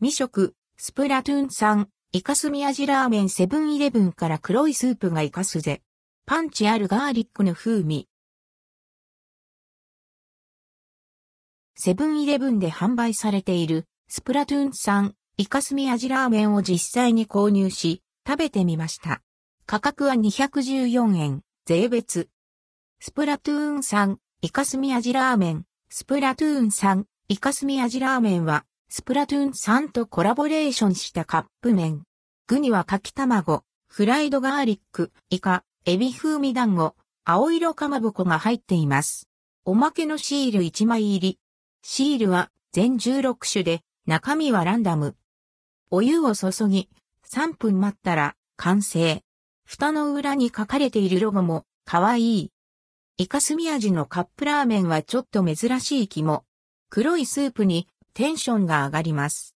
未食、スプラトゥーン産、イカスミ味ラーメンセブンイレブンから黒いスープがイカスぜ。パンチあるガーリックの風味。セブンイレブンで販売されているスプラトゥーン産イカスミ味ラーメンを実際に購入し食べてみました。価格は214円、税別。スプラトゥーン産イカスミ味ラーメン、スプラトゥーン産イカスミ味ラーメンはスプラトゥーン産とコラボレーションしたカップ麺。具にはかき卵、フライドガーリック、イカ、エビ風味団子、青色かまぼこが入っています。おまけのシール1枚入り。シールは全16種で、中身はランダム。お湯を注ぎ、3分待ったら完成。蓋の裏に書かれているロゴも可愛い。イカスミ味のカップラーメンはちょっと珍しい気も。黒いスープにテンションが上がります。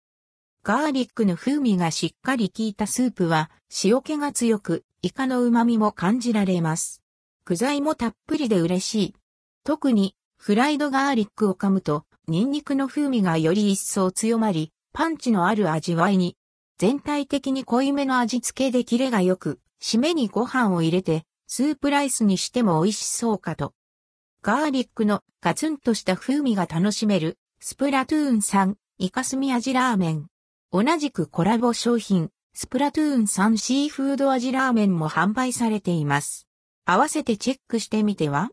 ガーリックの風味がしっかり効いたスープは塩気が強く、イカの旨味も感じられます。具材もたっぷりで嬉しい。特にフライドガーリックを噛むと、ニンニクの風味がより一層強まり、パンチのある味わいに、全体的に濃いめの味付けでキレが良く、締めにご飯を入れて、スープライスにしても美味しそうかと。ガーリックのガツンとした風味が楽しめるスプラトゥーン3、イカスミ味ラーメン。同じくコラボ商品、スプラトゥーン3シーフード味ラーメンも販売されています。合わせてチェックしてみては？